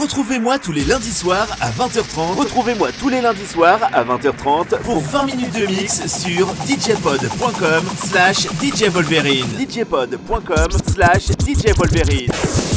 Retrouvez-moi tous les lundis soirs à 20h30. Retrouvez-moi tous les lundis soirs à 20h30 pour 20 minutes de mix sur djpod.com slash djvolverine. djpod.com slash djvolverine.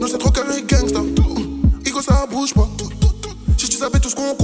Non, c'est trop calme et gangsta. Igo, ça bouge pas. Si tu savais tout ce qu'on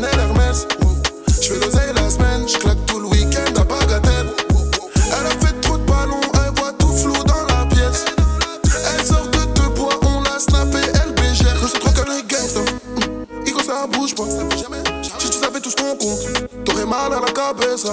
Chanel Je fais l'oseille la semaine, je claque tout le week-end à bagatelle. Elle a fait trop de ballons, elle voit tout flou dans la pièce. Elle sort de deux bois, on l'a snappé, elle bégère. Je sais trop qu'elle est gangsta. Igo ça bouge pas, si tu savais tout ce qu'on compte, t'aurais mal à la cabeza.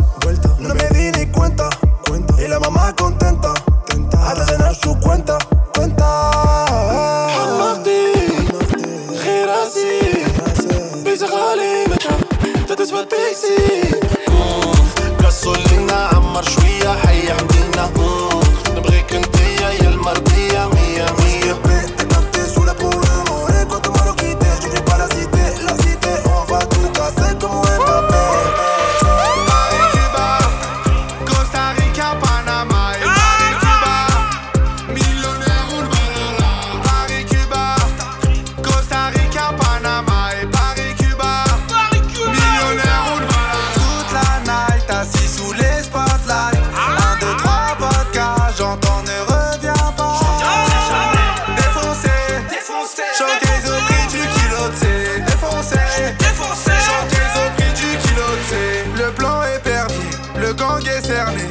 drogué, cerné.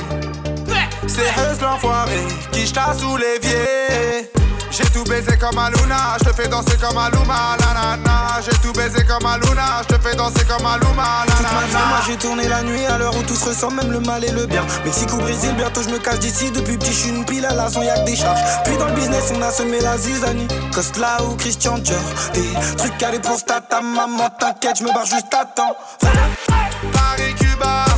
C'est Huzz l'enfoiré qui jeta sous l'évier. J'ai tout baisé comme Aluna, je te fais danser comme Aluma, la na J'ai tout baisé comme Aluna, je te fais danser comme Aluma, la na Toute ma moi j'ai tourné la nuit à l'heure où tout se ressent, même le mal et le bien. Mexique ou Brésil, bientôt je me cache d'ici. Depuis petit, je suis une pile à la son, y'a que des charges. Puis dans le business, on a semé la zizanie. Costla ou Christian Dior, des trucs calés pour stat. Ta maman, t'inquiète, je me barre juste à temps. Paris, Cuba.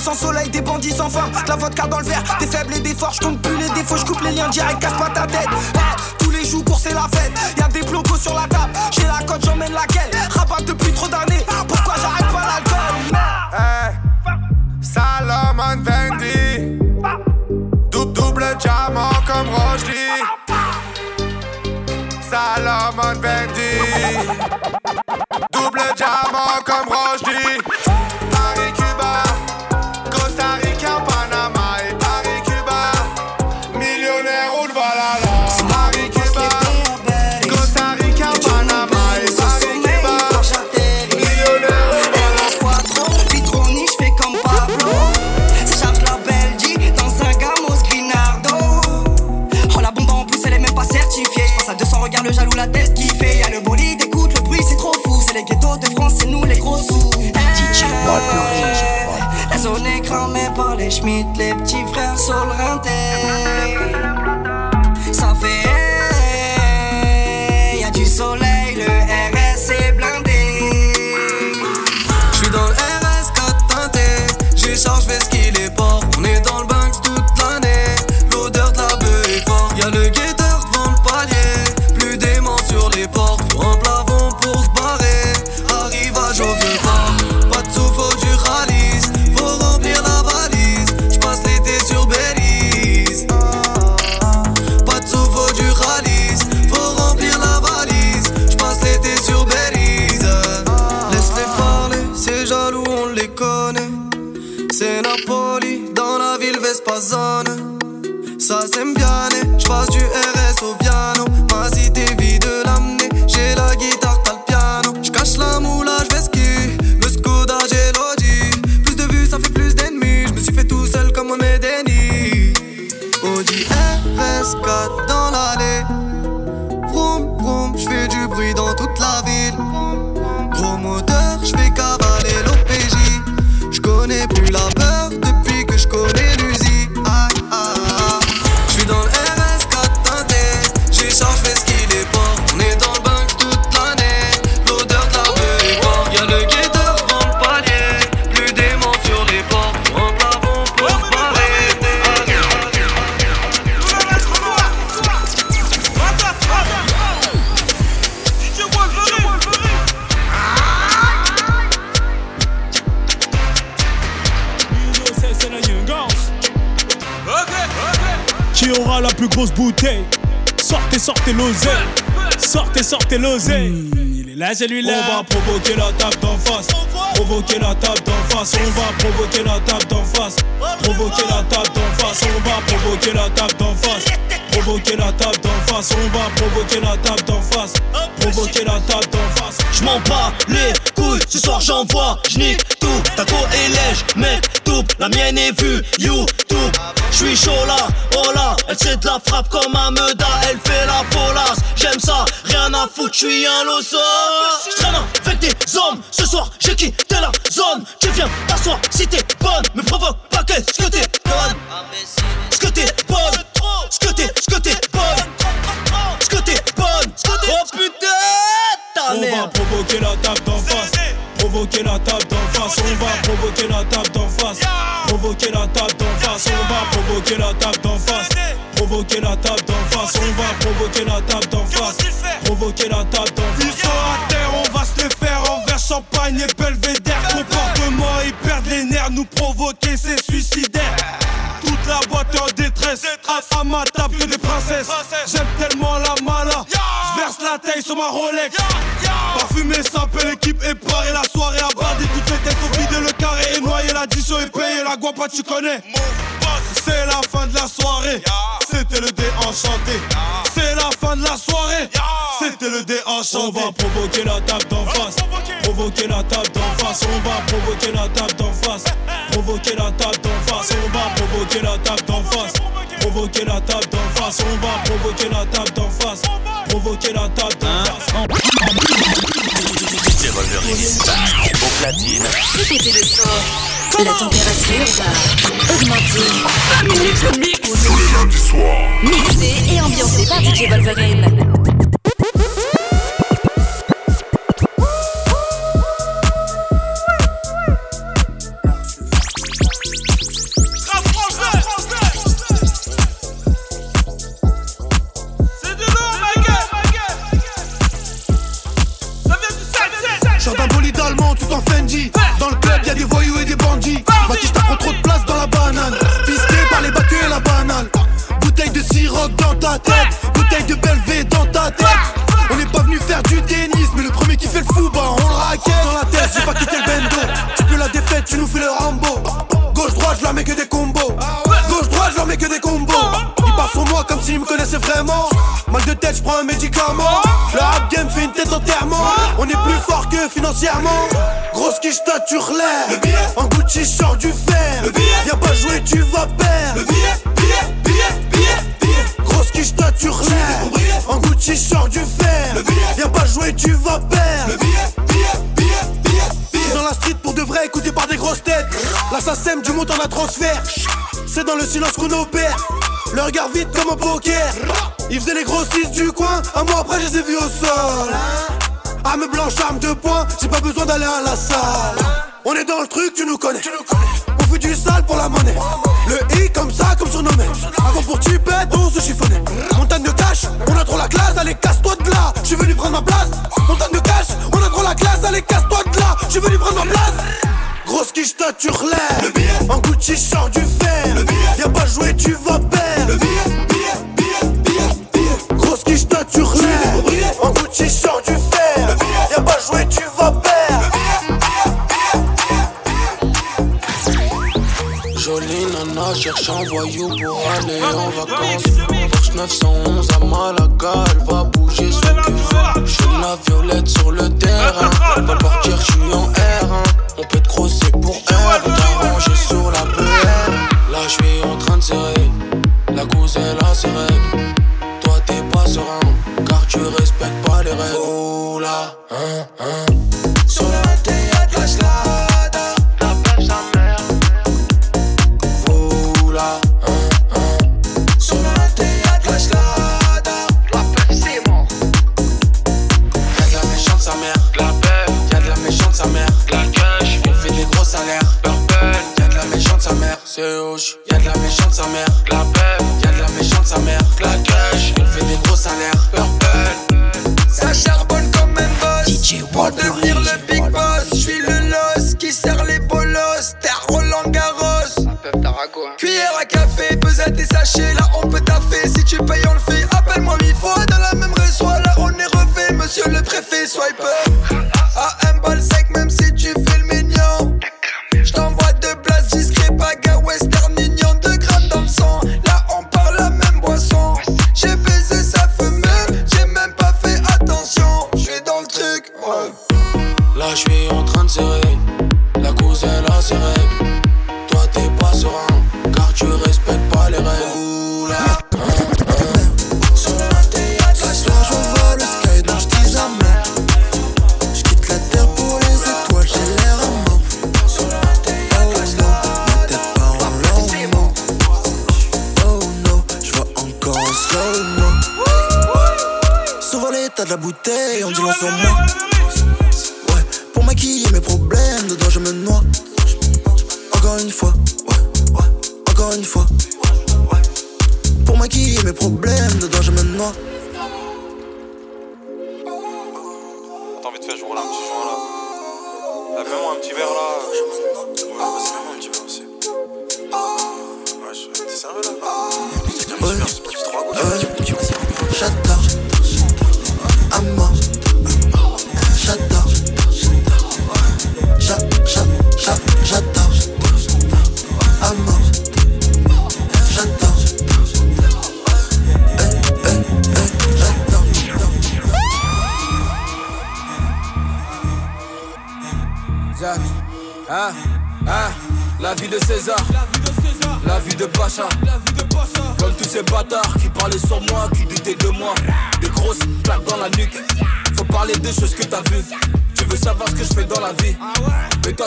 sans soleil, des bandits sans fin. La vodka dans le verre, des faibles et des forts, je compte plus les défauts, je coupe les liens direct, casse pas ta tête. Hey, tous les jours, cours, c'est la fête. Y'a des blocos sur la table, j'ai la cote, j'emmène laquelle? Rabat depuis trop d'années, pourquoi j'arrête pas l'alcool? Eh, Salomon Vendi, double, double diamant comme Rochely. Salomon Vendi, double diamant comme Rochely. les ghettos de France, c'est nous les gros sous. DJ La zone est cramée par les schmitt, les petits frères sur le Ça fait la plus grosse bouteille. Sortez, sortez l'oseille. Sortez, sortez l'oseille. Mmh, il est là, celui-là. On va provoquer la table d'en face. Provoquer la table d'en face on va provoquer la table d'en face. Provoquer la table d'en face, on va provoquer la table d'en face. Provoquer la table d'en face, on va provoquer la table d'en face. Provoquer la table d'en face. Je m'en bats les couilles, ce soir j'envoie, j'nique tout. Ta go est lège, mec, tout. La mienne est vue, YouTube. J'suis chaud là, oh là, elle sait de la frappe comme un meuda, elle fait la polasse. J'aime ça, rien à foutre, j'suis un loso. J'traîne avec des hommes, ce soir j'ai quitté la zone. Tu viens t'asseoir si t'es bonne, me provoque pas qu'est-ce que t'es bonne. Ce que t'es bonne, ce que t'es, ce que t'es bonne, ce que t'es bonne. Oh putain, ta On va mère. provoquer la table d'en face. Provoquer la table d'en face. On va provoquer la table d'en face. Provoquer la table d'en face. On va provoquer la table d'en face. Provoquer la table d'en face. On va provoquer la table d'en face. Provoquer la table ma table que des princesses. J'aime tellement la mala, j'verse la taille sur ma Rolex. Parfumé, sapé, l'équipe est parée, la soirée bardé, toutes les têtes sont vidées, le carré est noyé, l'addition est payée, la guapa tu connais. C'est la fin de la soirée, c'était le dé enchanté. La fin de la soirée, c'était le dé On va provoquer la table d'en face. Provoquer la table d'en face. On va provoquer la table d'en face. Provoquer la table d'en face. On va provoquer la table d'en face. Provoquer la table d'en face. On va provoquer la table d'en face. Provoquer la table d'en face. Le son. La température va augmenter. Tous les lundis soirs. Mixé et ambiancé par DJ Wolverine. Bouteille de Belvé dans ta tête. On n'est pas venu faire du tennis Mais le premier qui fait le fou bah on le raquette. Dans la tête j'ai pas quitté le bendo. Tu peux la défaite tu nous fais le Rambo. Gauche droite je leur mets que des combos. Gauche droite je leur mets que des combos. Ils parlent sur moi comme s'ils me connaissaient vraiment. Mal de tête je prends un médicament. Le rap game fait une tête d'enterrement. On est plus fort que financièrement. Grosse quiche stature l'air. En Gucci je sors du fer. Viens pas jouer tu vas perdre stature l'air En Gucci je sors du fer. Viens pas jouer tu vas perdre. J'suis dans la street pour de vrai écouté par des grosses têtes. L'assassin du montant en transfert. C'est dans le silence qu'on opère. Le regard vite comme au poker. Ils faisaient les grossistes du coin. Un mois après je les ai vus au sol. Arme blanche, arme de poing. J'ai pas besoin d'aller à la salle. On est dans le truc, tu nous connais du sale pour la monnaie. Le I comme ça, comme surnommé Avant pour tu pètes, on se chiffonnait. Montagne de cash, on a trop la classe Allez casse-toi de là, je suis venu prendre ma place. Montagne de cash, on a trop la classe Allez casse-toi de là, je suis venu prendre ma place. Grosse quiche stature l'air En Gucci je sors du fer. Viens pas jouer tu vas perdre. Grosse cherche un voyou pour aller en vacances. Porsche 911 à Malaga, elle va bouger son cul de la violette sur le terrain. Elle va partir, j'suis en R1 On peut te crosser pour R T'arranger sur la PR Là j'suis en train de serrer. La cousine la serrée Toi t'es pas serein Car tu respectes pas les règles. Oh là, hein, hein De la bouteille, on dit l'on sur moi Ouais, pour maquiller mes problèmes, dedans je me noie. Encore une fois, ouais, ouais, encore une fois. Pour maquiller mes problèmes, dedans je me noie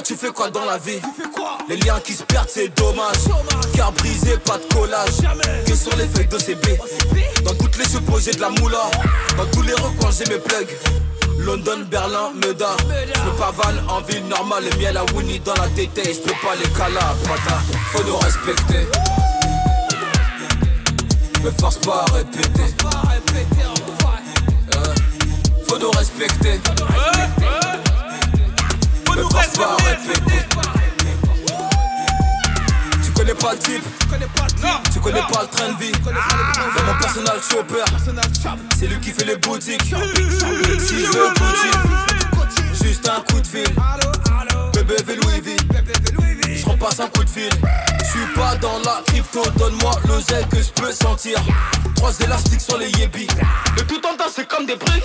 tu fais quoi dans la vie Les liens qui se perdent, c'est dommage. Car brisé, pas de collage. Que sur les feuilles de CB. Dans toutes les supposées j'ai de la moula. Dans tous les recoins, j'ai mes plugs. London, Berlin, Meda. Je me pavane en ville normale, le miel à Winnie dans la tête. Je peux pas les calas, pata. Faut nous respecter. Me force pas à répéter. Euh, Faut nous respecter. Me force Tu connais pas le type, tu connais pas le train de vie. Dans mon personnel chopper, c'est lui qui fait les boutiques. Si je Je repasse un coup de fil. Je suis pas dans la crypto, donne-moi l'oseille que je peux sentir. Trois élastiques sur les yébis. De tout en temps, c'est comme des briques.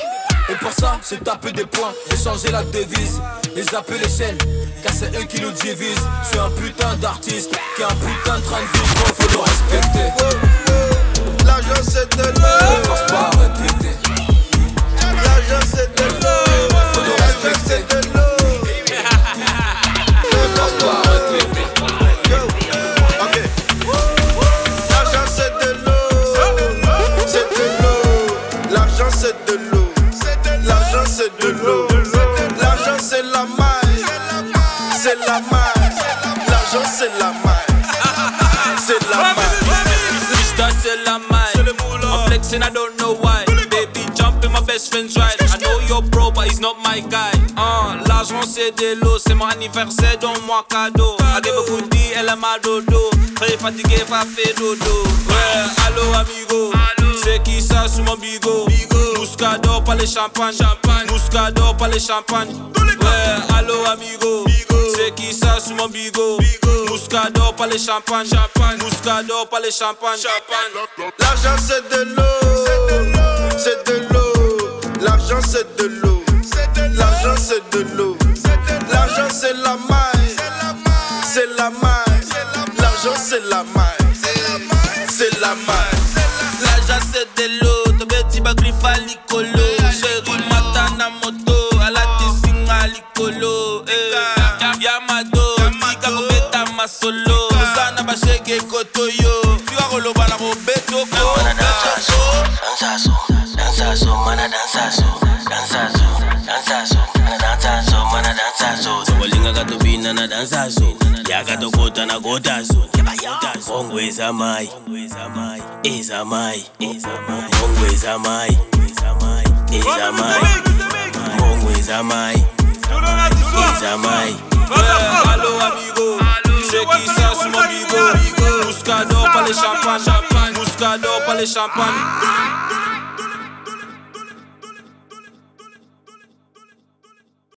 Et pour ça, j'ai tapé des points, échanger la devise. Les appeler les chaînes, car c'est eux qui nous divisent. Je suis un putain d'artiste, qui a un putain de train de vie. Gros, faut le respecter. L'argent c'est de l'eau. Ne force pas à répéter. L'argent c'est de l'eau. C'est la maille. C'est la maille. Mr. c'est la maille. I'm flexing, I don't know why. Baby, jump in my best friend's ride. I know you're bro, but he's not my guy. Uh, l'argent c'est de l'eau, c'est mon anniversaire, donne-moi cadeau. I give a goodie, elle aime ma dodo. Très fatigué, pas fait dodo. Ouais, allo amigo. C'est qui ça sous mon bigot? Mouscador, pas les champagne. Mouscador, pas les champagne. Ouais, allo amigo. C'est qui ça sous mon bigot? Mouscador, pas les champagne. Mouscador, pas les champagne. L'argent c'est de l'eau, c'est de l'eau. L'argent c'est de l'eau, l'argent c'est de l'eau. L'argent c'est la maille, c'est la maille. L'argent c'est la maille, lo para mover toco. Danzazo, danzazo, danzazo, mana danzazo, danzazo, danzazo, a danzazo, mana danzazo. Sokolinga katubina na danzazo, yakatokota na kotazo. Bongo is a mai, is a mai, bongo is a mai, is a mai, bongo is a mai, is a mai. Hello amigo c'est qui ça sous mon bigot? Mouscador, pas les champagne. Mouscador, pas les champagne.